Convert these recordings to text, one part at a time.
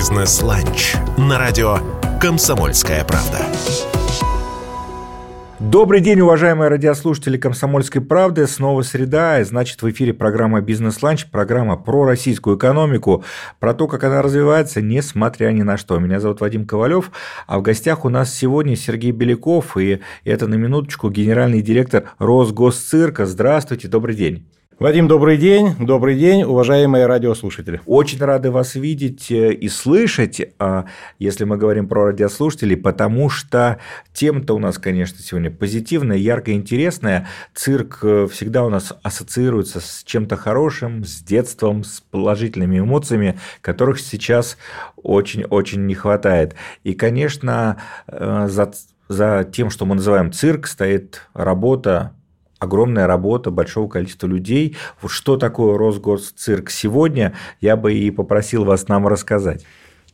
Бизнес-ланч на радио «Комсомольская правда». Добрый день, уважаемые радиослушатели «Комсомольской правды». Снова среда, и значит в эфире программа «Бизнес-ланч», программа про российскую экономику, про то, как она развивается, несмотря ни на что. Меня зовут Вадим Ковалев, а в гостях у нас сегодня Сергей Беляков, и это на минуточку генеральный директор Росгосцирка. Здравствуйте, добрый день. Вадим, добрый день. Добрый день, уважаемые радиослушатели. Очень рады вас видеть э, и слышать, а, если мы говорим про радиослушателей, потому что тема-то у нас, конечно, сегодня позитивная, яркая, интересная. Цирк э, всегда у нас ассоциируется с чем-то хорошим, с детством, с положительными эмоциями, которых сейчас очень-очень не хватает. И, конечно, э, за за тем, что мы называем цирк, стоит работа огромная работа большого количества людей. Что такое Росгосцирк сегодня, я бы и попросил вас нам рассказать.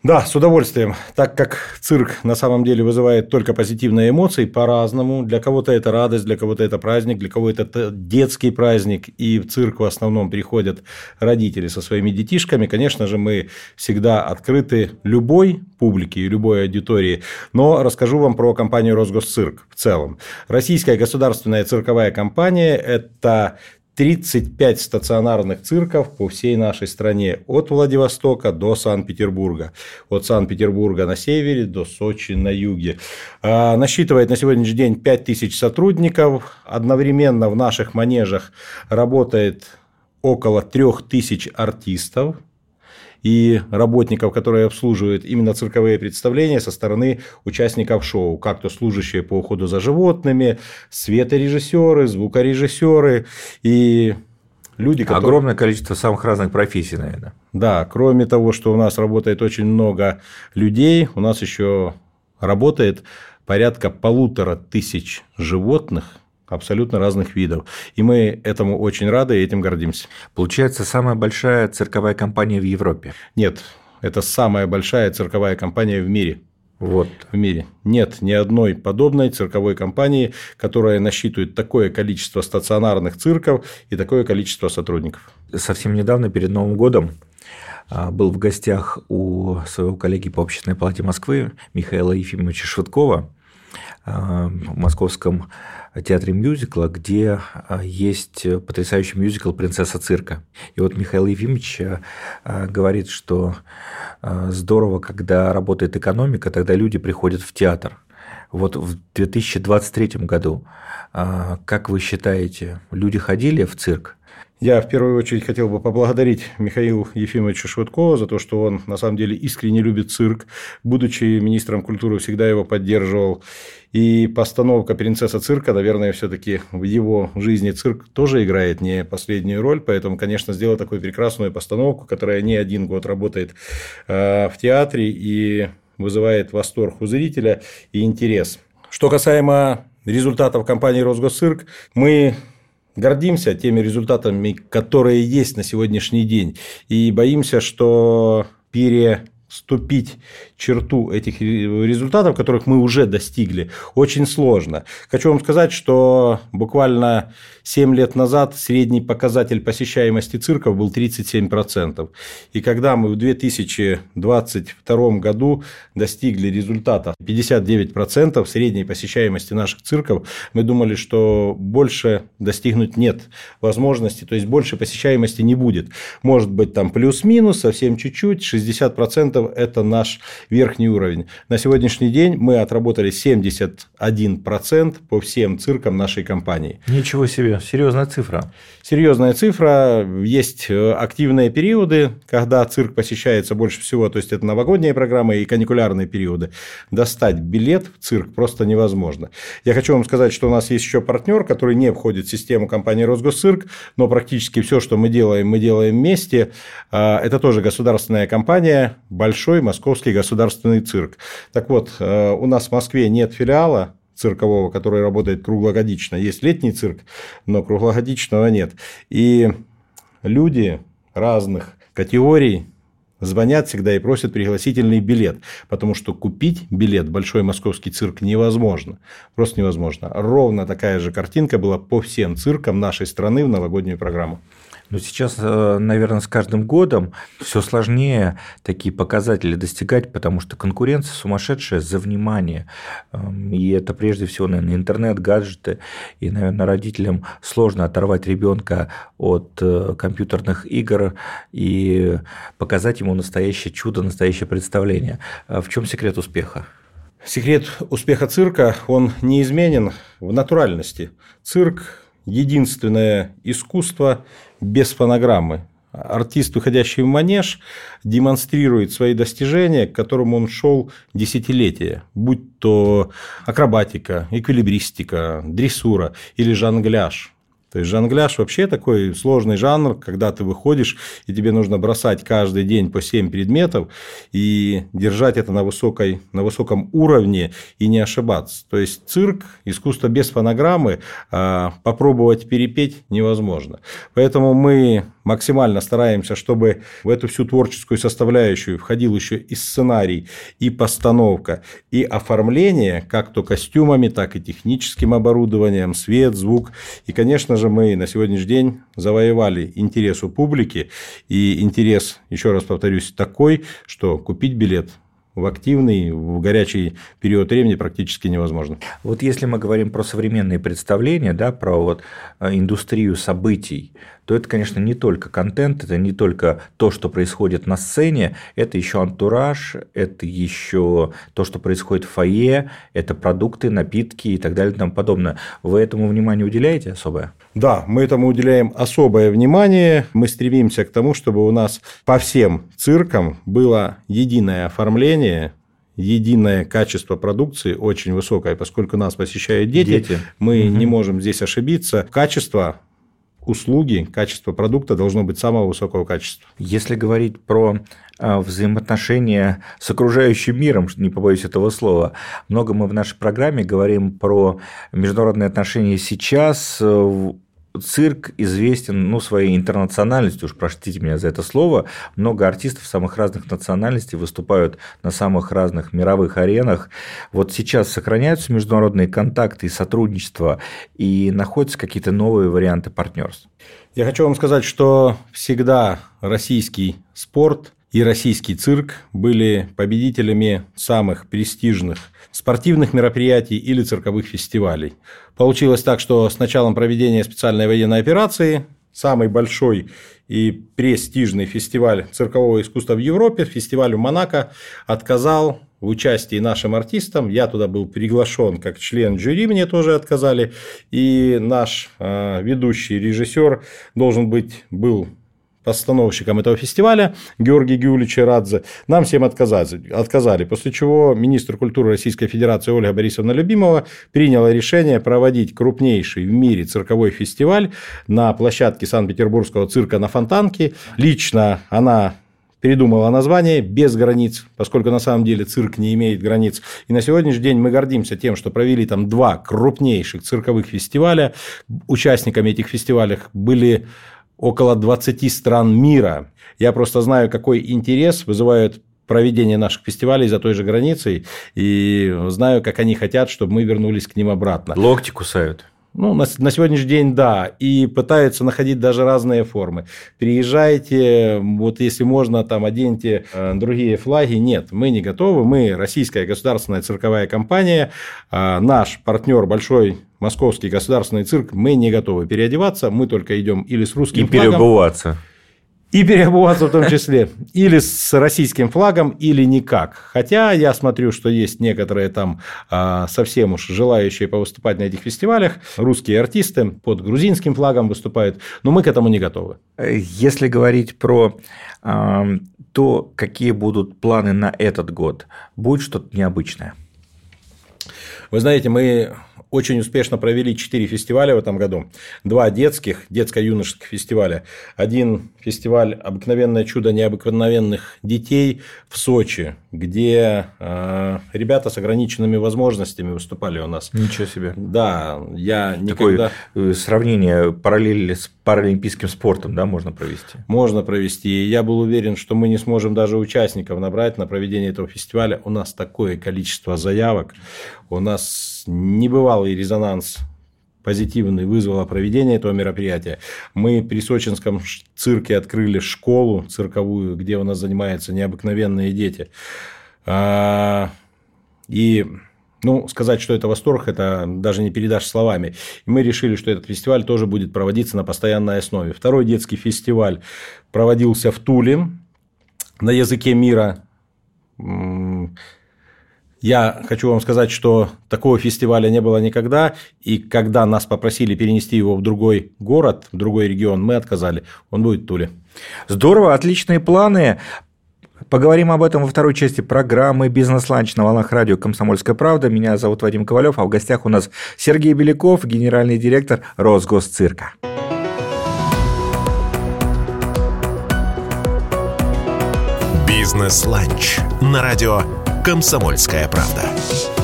Да, с удовольствием. Так как цирк на самом деле вызывает только позитивные эмоции по-разному. Для кого-то это радость, для кого-то это праздник, для кого-то это детский праздник. И в цирк в основном приходят родители со своими детишками. Конечно же, мы всегда открыты любой публике и любой аудитории. Но расскажу вам про компанию Росгосцирк в целом. Российская государственная цирковая компания – это 35 стационарных цирков по всей нашей стране, от Владивостока до Санкт-Петербурга, от Санкт-Петербурга на севере до Сочи на юге. А, насчитывает на сегодняшний день 5000 сотрудников, одновременно в наших манежах работает около 3000 артистов, и работников, которые обслуживают именно цирковые представления со стороны участников шоу, как то служащие по уходу за животными, светорежиссеры, звукорежиссеры и люди, которые... Огромное количество самых разных профессий, наверное. Да, кроме того, что у нас работает очень много людей, у нас еще работает порядка полутора тысяч животных – абсолютно разных видов. И мы этому очень рады и этим гордимся. Получается, самая большая цирковая компания в Европе? Нет, это самая большая цирковая компания в мире. Вот. В мире. Нет ни одной подобной цирковой компании, которая насчитывает такое количество стационарных цирков и такое количество сотрудников. Совсем недавно, перед Новым годом, а, был в гостях у своего коллеги по общественной палате Москвы Михаила Ефимовича Швыдкова московском театре мюзикла, где а, есть потрясающий мюзикл «Принцесса цирка». И вот Михаил Ефимович а, говорит, что здорово, когда работает экономика, тогда люди приходят в театр. Вот в 2023 году, как вы считаете, люди ходили в цирк? Я в первую очередь хотел бы поблагодарить Михаила Ефимовича Швыдкова за то, что он на самом деле искренне любит цирк. Будучи министром культуры, всегда его поддерживал. И постановка «Принцесса цирка», наверное, все-таки в его жизни цирк тоже играет не последнюю роль. Поэтому, конечно, сделал такую прекрасную постановку, которая не один год работает э, в театре и вызывает восторг у зрителя и интерес. Что касаемо результатов компании «Росгосцирк», мы гордимся теми результатами, которые есть на сегодняшний день, и боимся, что переступить черту этих результатов, которых мы уже достигли, очень сложно. Хочу вам сказать, что буквально 7 лет назад средний показатель посещаемости цирков был 37%. И когда мы в 2022 году достигли результата 59% средней посещаемости наших цирков, мы думали, что больше достигнуть нет возможности, то есть больше посещаемости не будет. Может быть там плюс-минус, совсем чуть-чуть, 60% это наш верхний уровень. На сегодняшний день мы отработали 71% по всем циркам нашей компании. Ничего себе, серьезная цифра. Серьезная цифра. Есть э, активные периоды, когда цирк посещается больше всего, то есть это новогодние программы и каникулярные периоды. Достать билет в цирк просто невозможно. Я хочу вам сказать, что у нас есть еще партнер, который не входит в систему компании Росгосцирк, но практически все, что мы делаем, мы делаем вместе. А, это тоже государственная компания, большой московский государственный государственный цирк. Так вот, э, у нас в Москве нет филиала циркового, который работает круглогодично. Есть летний цирк, но круглогодичного нет. И люди разных категорий звонят всегда и просят пригласительный билет, потому что купить билет в Большой Московский цирк невозможно. Просто невозможно. Ровно такая же картинка была по всем циркам нашей страны в новогоднюю программу. Но сейчас, э, наверное, с каждым годом все сложнее такие показатели достигать, потому что конкуренция сумасшедшая за внимание. Эм, и это прежде всего, наверное, интернет, гаджеты. И, наверное, родителям сложно оторвать ребенка от э, компьютерных игр и показать ему настоящее чудо, настоящее представление. А в чем секрет успеха? Секрет успеха цирка, он неизменен в натуральности. Цирк – единственное искусство без фонограммы. Артист, выходящий в манеж, демонстрирует свои достижения, к которым он шел десятилетия, будь то акробатика, эквилибристика, дрессура или жонгляж – то есть жонгляж вообще такой сложный жанр, когда ты выходишь, и тебе нужно бросать каждый день по 7 предметов и держать это на, высокой, на высоком уровне и не ошибаться. То есть цирк, искусство без фонограммы, а, попробовать перепеть невозможно. Поэтому мы максимально стараемся, чтобы в эту всю творческую составляющую входил еще и сценарий, и постановка, и оформление, как то костюмами, так и техническим оборудованием, свет, звук. И, конечно же, мы на сегодняшний день завоевали интерес у публики, и интерес, еще раз повторюсь, такой, что купить билет в активный, в горячий период времени практически невозможно. Вот если мы говорим про современные представления, да, про вот э, индустрию событий, то это, конечно, не только контент, это не только то, что происходит на сцене, это еще антураж, это еще то, что происходит в фойе, это продукты, напитки и так далее и тому подобное. Вы этому внимание уделяете особое? Да, мы этому уделяем особое внимание. Мы стремимся к тому, чтобы у нас по всем циркам было единое оформление, единое качество продукции очень высокое, поскольку нас посещают дети, дети. мы угу. не можем здесь ошибиться. Качество услуги, качество продукта должно быть самого высокого качества. Если говорить про а, взаимоотношения с окружающим миром, не побоюсь этого слова. Много мы в нашей программе говорим про международные отношения сейчас, цирк известен ну, своей интернациональностью, уж простите меня за это слово. Много артистов самых разных национальностей выступают на самых разных мировых аренах. Вот сейчас сохраняются международные контакты и сотрудничество, и находятся какие-то новые варианты партнерств. Я хочу вам сказать, что всегда российский спорт и российский цирк были победителями самых престижных спортивных мероприятий или цирковых фестивалей. Получилось так, что с началом проведения специальной военной операции самый большой и престижный фестиваль циркового искусства в Европе, фестиваль в Монако, отказал в участии нашим артистам. Я туда был приглашен как член жюри, мне тоже отказали. И наш э, ведущий режиссер должен быть, был постановщиком этого фестиваля Георгий Гюлич Радзе, нам всем отказали, отказали, после чего министр культуры Российской Федерации Ольга Борисовна Любимова приняла решение проводить крупнейший в мире цирковой фестиваль на площадке Санкт-Петербургского цирка на Фонтанке. Лично она передумала название «Без границ», поскольку на самом деле цирк не имеет границ. И на сегодняшний день мы гордимся тем, что провели там два крупнейших цирковых фестиваля. Участниками этих фестивалей были около 20 стран мира. Я просто знаю, какой интерес вызывают проведение наших фестивалей за той же границей, и знаю, как они хотят, чтобы мы вернулись к ним обратно. Локти кусают. Ну, на, на сегодняшний день да, и пытаются находить даже разные формы. Приезжайте, вот если можно, там оденьте э, другие флаги. Нет, мы не готовы. Мы российская государственная цирковая компания, э, наш партнер большой московский государственный цирк, мы не готовы переодеваться, мы только идем или с русским и флагом. И переобуваться. И переобуваться в том числе. Или с российским флагом, или никак. Хотя я смотрю, что есть некоторые там а, совсем уж желающие повыступать на этих фестивалях. Русские артисты под грузинским флагом выступают. Но мы к этому не готовы. Если говорить про то, какие будут планы на этот год, будет что-то необычное? Вы знаете, мы очень успешно провели четыре фестиваля в этом году. Два детских, детско-юношеских фестиваля. Один фестиваль «Обыкновенное чудо необыкновенных детей» в Сочи, где э, ребята с ограниченными возможностями выступали у нас. Ничего себе. Да, я никогда... Такое сравнение, параллели с паралимпийским спортом, да, можно провести? Можно провести. И я был уверен, что мы не сможем даже участников набрать на проведение этого фестиваля. У нас такое количество заявок, у нас небывалый резонанс позитивный вызвало проведение этого мероприятия. Мы при Сочинском цирке открыли школу цирковую, где у нас занимаются необыкновенные дети. А, и ну, сказать, что это восторг, это даже не передашь словами. И мы решили, что этот фестиваль тоже будет проводиться на постоянной основе. Второй детский фестиваль проводился в Туле на языке мира. Я хочу вам сказать, что такого фестиваля не было никогда, и когда нас попросили перенести его в другой город, в другой регион, мы отказали. Он будет в Туле. Здорово, отличные планы. Поговорим об этом во второй части программы «Бизнес-ланч» на волнах радио «Комсомольская правда». Меня зовут Вадим Ковалев, а в гостях у нас Сергей Беляков, генеральный директор Росгосцирка. «Бизнес-ланч» на радио «Комсомольская правда».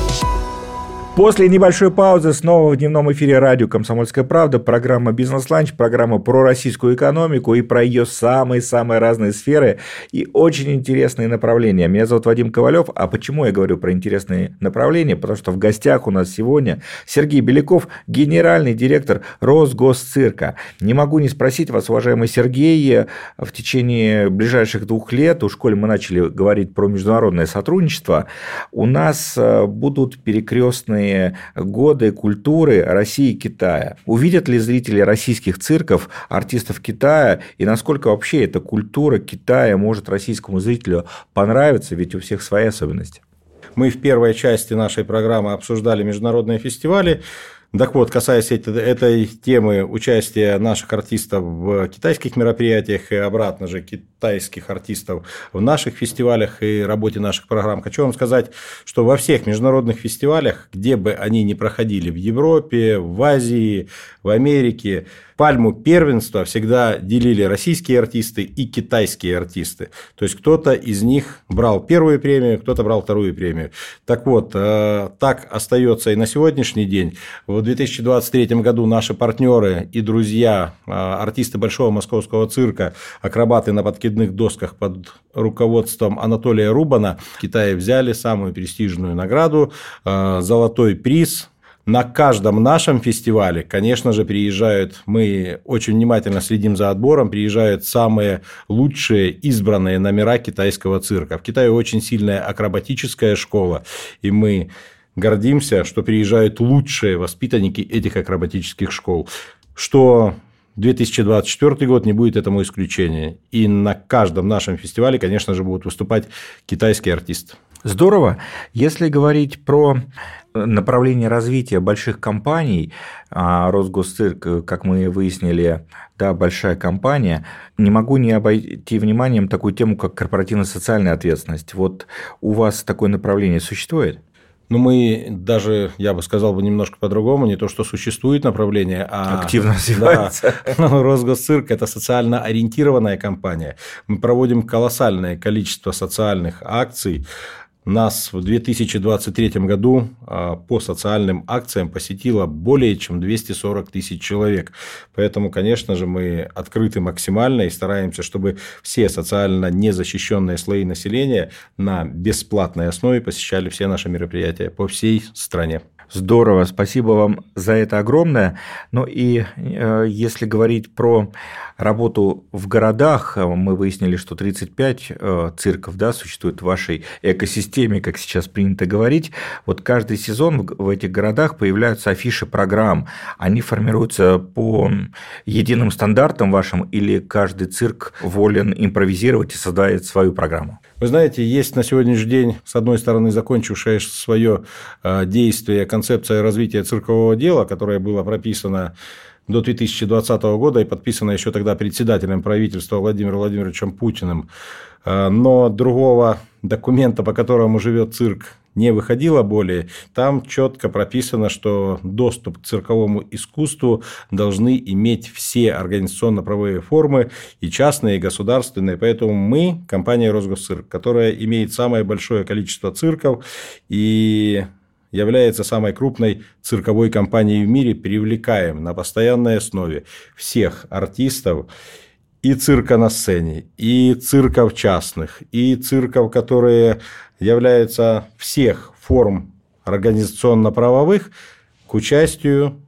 После небольшой паузы снова в дневном эфире радио «Комсомольская правда» программа «Бизнес-ланч», программа про российскую экономику и про ее самые-самые разные сферы и очень интересные направления. Меня зовут Вадим Ковалев. А почему я говорю про интересные направления? Потому что в гостях у нас сегодня Сергей Беляков, генеральный директор Росгосцирка. Не могу не спросить вас, уважаемый Сергей, в течение ближайших двух лет, у школе мы начали говорить про международное сотрудничество, у нас э, будут перекрестные совместные годы культуры России и Китая. Увидят ли зрители российских цирков артистов Китая и насколько вообще эта культура Китая может российскому зрителю понравиться, ведь у всех свои особенности? Мы в первой части нашей программы обсуждали международные фестивали. Так вот, касаясь этой темы участия наших артистов в китайских мероприятиях и обратно же китайских артистов в наших фестивалях и работе наших программ, хочу вам сказать, что во всех международных фестивалях, где бы они ни проходили, в Европе, в Азии, в Америке, пальму первенства всегда делили российские артисты и китайские артисты. То есть кто-то из них брал первую премию, кто-то брал вторую премию. Так вот, э, так остается и на сегодняшний день. 2023 году наши партнеры и друзья, э, артисты Большого Московского цирка, акробаты на подкидных досках под руководством Анатолия Рубана в Китае взяли самую престижную награду э, – золотой приз на каждом нашем фестивале, конечно же, приезжают, мы очень внимательно следим за отбором, приезжают самые лучшие избранные номера китайского цирка. В Китае очень сильная акробатическая школа, и мы гордимся, что приезжают лучшие воспитанники этих акробатических школ. Что 2024 год не будет этому исключением. И на каждом нашем фестивале, конечно же, будут выступать китайские артисты. Здорово. Если говорить про направление развития больших компаний, а Росгосцирк, как мы выяснили, да, большая компания, не могу не обойти вниманием такую тему, как корпоративно-социальная ответственность. Вот у вас такое направление существует? Ну, мы даже, я бы сказал бы немножко по-другому, не то, что существует направление, а... Активно развивается. Да, ну, Росгосцирк – это социально ориентированная компания. Мы проводим колоссальное количество социальных акций, нас в 2023 году а, по социальным акциям посетило более чем 240 тысяч человек. Поэтому, конечно же, мы открыты максимально и стараемся, чтобы все социально незащищенные слои населения на бесплатной основе посещали все наши мероприятия по всей стране. Здорово, спасибо вам за это огромное. Ну и э, если говорить про работу в городах, э, мы выяснили, что 35 э, цирков да, существует в вашей экосистеме, как сейчас принято говорить. Вот каждый сезон в этих городах появляются афиши программ. Они формируются по единым стандартам вашим или каждый цирк волен импровизировать и создает свою программу? Вы знаете, есть на сегодняшний день, с одной стороны, закончившая свое э, действие концепция развития циркового дела, которая была прописана до 2020 года и подписана еще тогда председателем правительства Владимиром Владимировичем Путиным. Э, но другого документа, по которому живет цирк, не выходило более, там четко прописано, что доступ к цирковому искусству должны иметь все организационно-правовые формы, и частные, и государственные. Поэтому мы, компания Росгосцирк, которая имеет самое большое количество цирков и является самой крупной цирковой компанией в мире, привлекаем на постоянной основе всех артистов и цирка на сцене, и цирков частных, и цирков, которые являются всех форм организационно-правовых к участию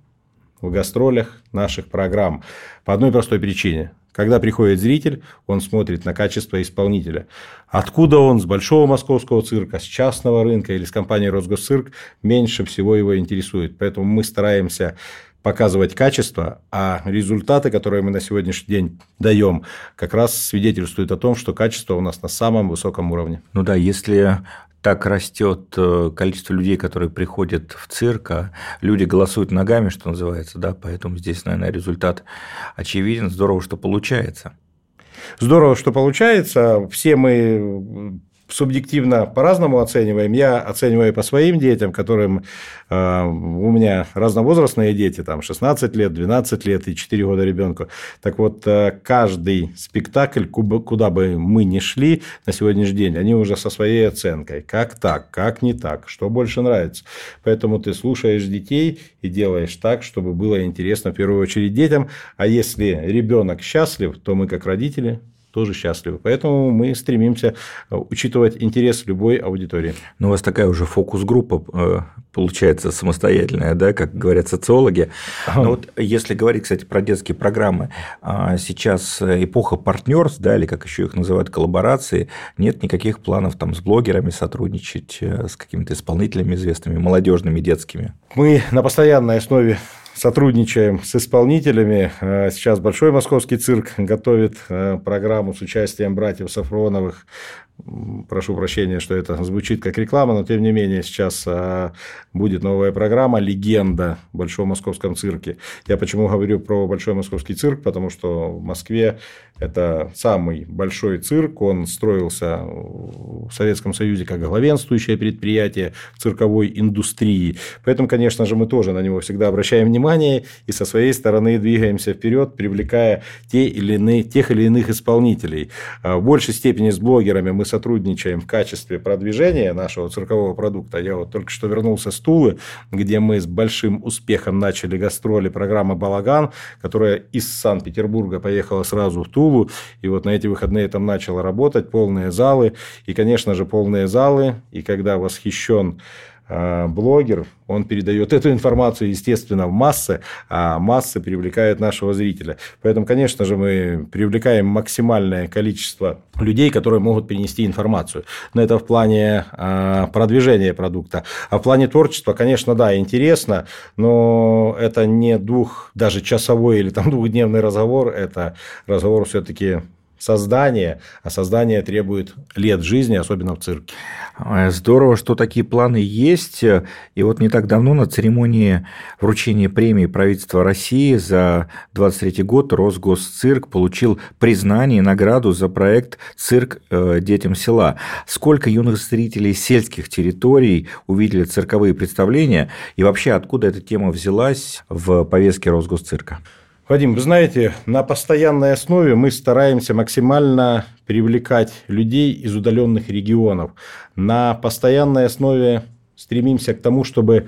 в гастролях наших программ. По одной простой причине. Когда приходит зритель, он смотрит на качество исполнителя. Откуда он, с большого московского цирка, с частного рынка или с компании «Росгосцирк», меньше всего его интересует. Поэтому мы стараемся показывать качество, а результаты, которые мы на сегодняшний день даем, как раз свидетельствуют о том, что качество у нас на самом высоком уровне. Ну да, если так растет э, количество людей, которые приходят в цирк, а люди голосуют ногами, что называется, да, поэтому здесь, наверное, результат очевиден. Здорово, что получается. Здорово, что получается. Все мы субъективно по-разному оцениваем. Я оцениваю по своим детям, которым э, у меня разновозрастные дети, там 16 лет, 12 лет и 4 года ребенку. Так вот, э, каждый спектакль, куда бы мы ни шли на сегодняшний день, они уже со своей оценкой. Как так, как не так, что больше нравится. Поэтому ты слушаешь детей и делаешь так, чтобы было интересно в первую очередь детям. А если ребенок счастлив, то мы как родители тоже счастливы. Поэтому мы стремимся э, учитывать интерес любой аудитории. Ну, у вас такая уже фокус-группа э, получается самостоятельная, да, как говорят социологи. Но вот если говорить, кстати, про детские программы, а, сейчас эпоха партнерств, да, или как еще их называют, коллаборации, нет никаких планов там с блогерами сотрудничать, э, с какими-то исполнителями известными, молодежными, детскими. Мы на постоянной основе сотрудничаем с исполнителями. Э, сейчас Большой Московский цирк готовит э, программу с участием братьев Сафроновых прошу прощения, что это звучит как реклама, но тем не менее сейчас а, будет новая программа «Легенда» в Большом Московском цирке. Я почему говорю про Большой Московский цирк, потому что в Москве это самый большой цирк, он строился в Советском Союзе как главенствующее предприятие цирковой индустрии. Поэтому, конечно же, мы тоже на него всегда обращаем внимание и со своей стороны двигаемся вперед, привлекая те или иные, тех или иных исполнителей. А, в большей степени с блогерами мы сотрудничаем в качестве продвижения нашего циркового продукта. Я вот только что вернулся с Тулы, где мы с большим успехом начали гастроли программы «Балаган», которая из Санкт-Петербурга поехала сразу в Тулу. И вот на эти выходные там начала работать, полные залы. И, конечно же, полные залы. И когда восхищен блогер, он передает эту информацию, естественно, в массы, а массы привлекают нашего зрителя. Поэтому, конечно же, мы привлекаем максимальное количество людей, которые могут перенести информацию. Но это в плане а, продвижения продукта. А в плане творчества, конечно, да, интересно, но это не двух, даже часовой или там двухдневный разговор, это разговор все-таки создание, а создание требует лет жизни, особенно в цирке. Здорово, что такие планы есть. И вот не так давно на церемонии вручения премии правительства России за 23 год Росгосцирк получил признание и награду за проект «Цирк э, детям села». Сколько юных зрителей сельских территорий увидели цирковые представления и вообще откуда эта тема взялась в повестке Росгосцирка? Вадим, вы знаете, на постоянной основе мы стараемся максимально привлекать людей из удаленных регионов. На постоянной основе стремимся к тому, чтобы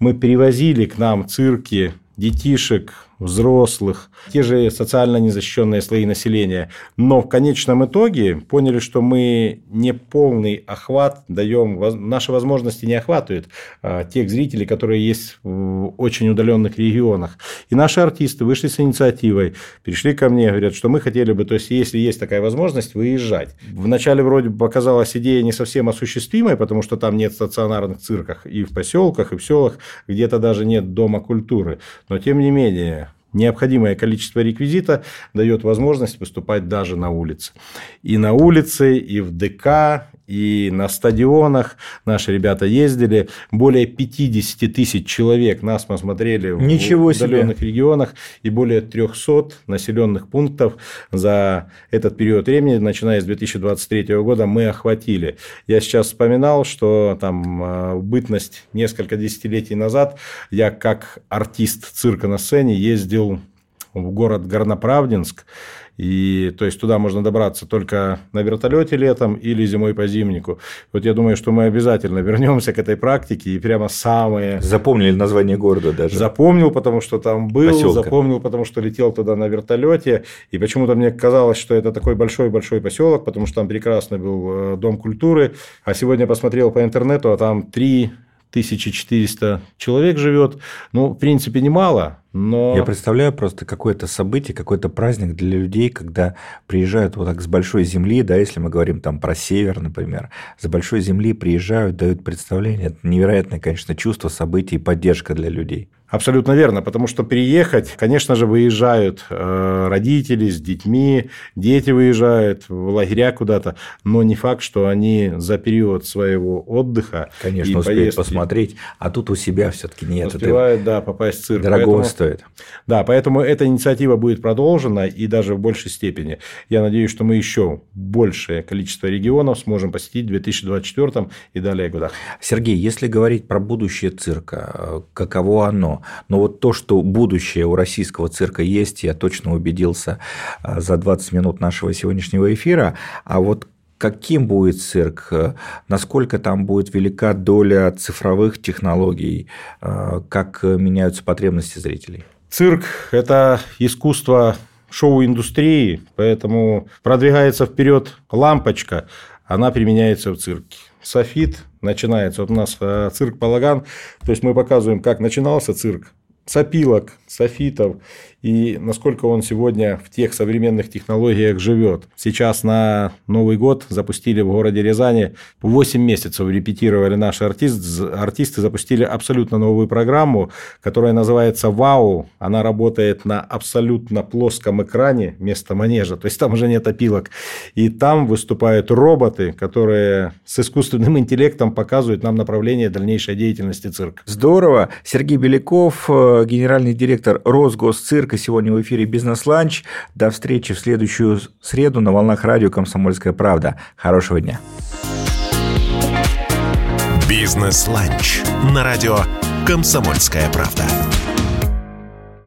мы привозили к нам цирки детишек, взрослых, те же социально незащищенные слои населения. Но в конечном итоге поняли, что мы не полный охват даем, наши возможности не охватывают а, тех зрителей, которые есть в очень удаленных регионах. И наши артисты вышли с инициативой, пришли ко мне, говорят, что мы хотели бы, то есть, если есть такая возможность, выезжать. Вначале вроде бы показалась идея не совсем осуществимой, потому что там нет стационарных цирках и в поселках, и в селах, где-то даже нет дома культуры. Но тем не менее, необходимое количество реквизита дает возможность выступать даже на улице. И на улице, и в ДК, и на стадионах наши ребята ездили. Более 50 тысяч человек нас посмотрели Ничего в удаленных себе. регионах и более 300 населенных пунктов за этот период времени, начиная с 2023 года, мы охватили. Я сейчас вспоминал, что там э, бытность несколько десятилетий назад я как артист цирка на сцене ездил в город Горноправдинск, и то есть туда можно добраться только на вертолете летом или зимой по зимнику. Вот я думаю, что мы обязательно вернемся к этой практике и прямо самые... Запомнили название города даже. Запомнил, потому что там был, Поселка. запомнил, потому что летел туда на вертолете. И почему-то мне казалось, что это такой большой-большой поселок, потому что там прекрасный был э, дом культуры. А сегодня посмотрел по интернету, а там три 1400 человек живет. Ну, в принципе, немало, но... Я представляю просто какое-то событие, какой-то праздник для людей, когда приезжают вот так с большой земли, да, если мы говорим там про север, например, с большой земли приезжают, дают представление. Это невероятное, конечно, чувство, событий и поддержка для людей. Абсолютно верно, потому что приехать, конечно же, выезжают э, родители с детьми, дети выезжают в лагеря куда-то, но не факт, что они за период своего отдыха конечно, успеют поездки, посмотреть, а тут у себя все-таки нет. Успевают, да, попасть в цирк. Дорого поэтому, стоит. Да, поэтому эта инициатива будет продолжена и даже в большей степени. Я надеюсь, что мы еще большее количество регионов сможем посетить в 2024 и далее годах. Сергей, если говорить про будущее цирка, э, каково оно? Но вот то, что будущее у российского цирка есть, я точно убедился а, за 20 минут нашего сегодняшнего эфира. А вот каким будет цирк, насколько там будет велика доля цифровых технологий, а, как меняются потребности зрителей? Цирк – это искусство шоу-индустрии, поэтому продвигается вперед лампочка, она применяется в цирке. Софит начинается. Вот у нас э, цирк Балаган. То есть мы показываем, как начинался цирк с опилок, софитов и насколько он сегодня в тех современных технологиях живет. Сейчас на Новый год запустили в городе Рязани 8 месяцев репетировали наши артисты, артисты запустили абсолютно новую программу, которая называется «Вау». Она работает на абсолютно плоском экране вместо манежа, то есть там уже нет опилок. И там выступают роботы, которые с искусственным интеллектом показывают нам направление дальнейшей деятельности цирка. Здорово. Сергей Беляков, э, генеральный директор Росгосцирка, только сегодня в эфире «Бизнес-ланч». До встречи в следующую среду на волнах радио «Комсомольская правда». Хорошего дня. «Бизнес-ланч» на радио «Комсомольская правда».